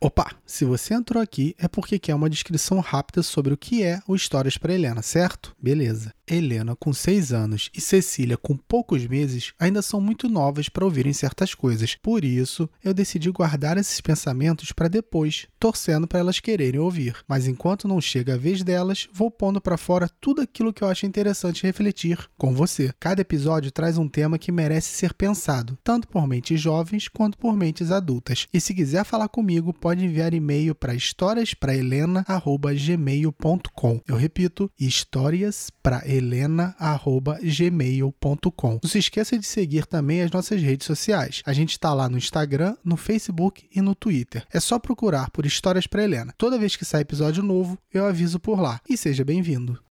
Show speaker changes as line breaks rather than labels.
Opa, se você entrou aqui é porque quer uma descrição rápida sobre o que é o Histórias para Helena, certo? Beleza. Helena, com 6 anos, e Cecília, com poucos meses, ainda são muito novas para ouvirem certas coisas. Por isso, eu decidi guardar esses pensamentos para depois, torcendo para elas quererem ouvir. Mas enquanto não chega a vez delas, vou pondo para fora tudo aquilo que eu acho interessante refletir com você. Cada episódio traz um tema que merece ser pensado, tanto por mentes jovens quanto por mentes adultas. E se quiser falar comigo, pode enviar e-mail para historiasprahelena@gmail.com. Eu repito, histórias para helena@gmail.com. Não se esqueça de seguir também as nossas redes sociais. A gente está lá no Instagram, no Facebook e no Twitter. É só procurar por Histórias para Helena. Toda vez que sai episódio novo, eu aviso por lá. E seja bem-vindo.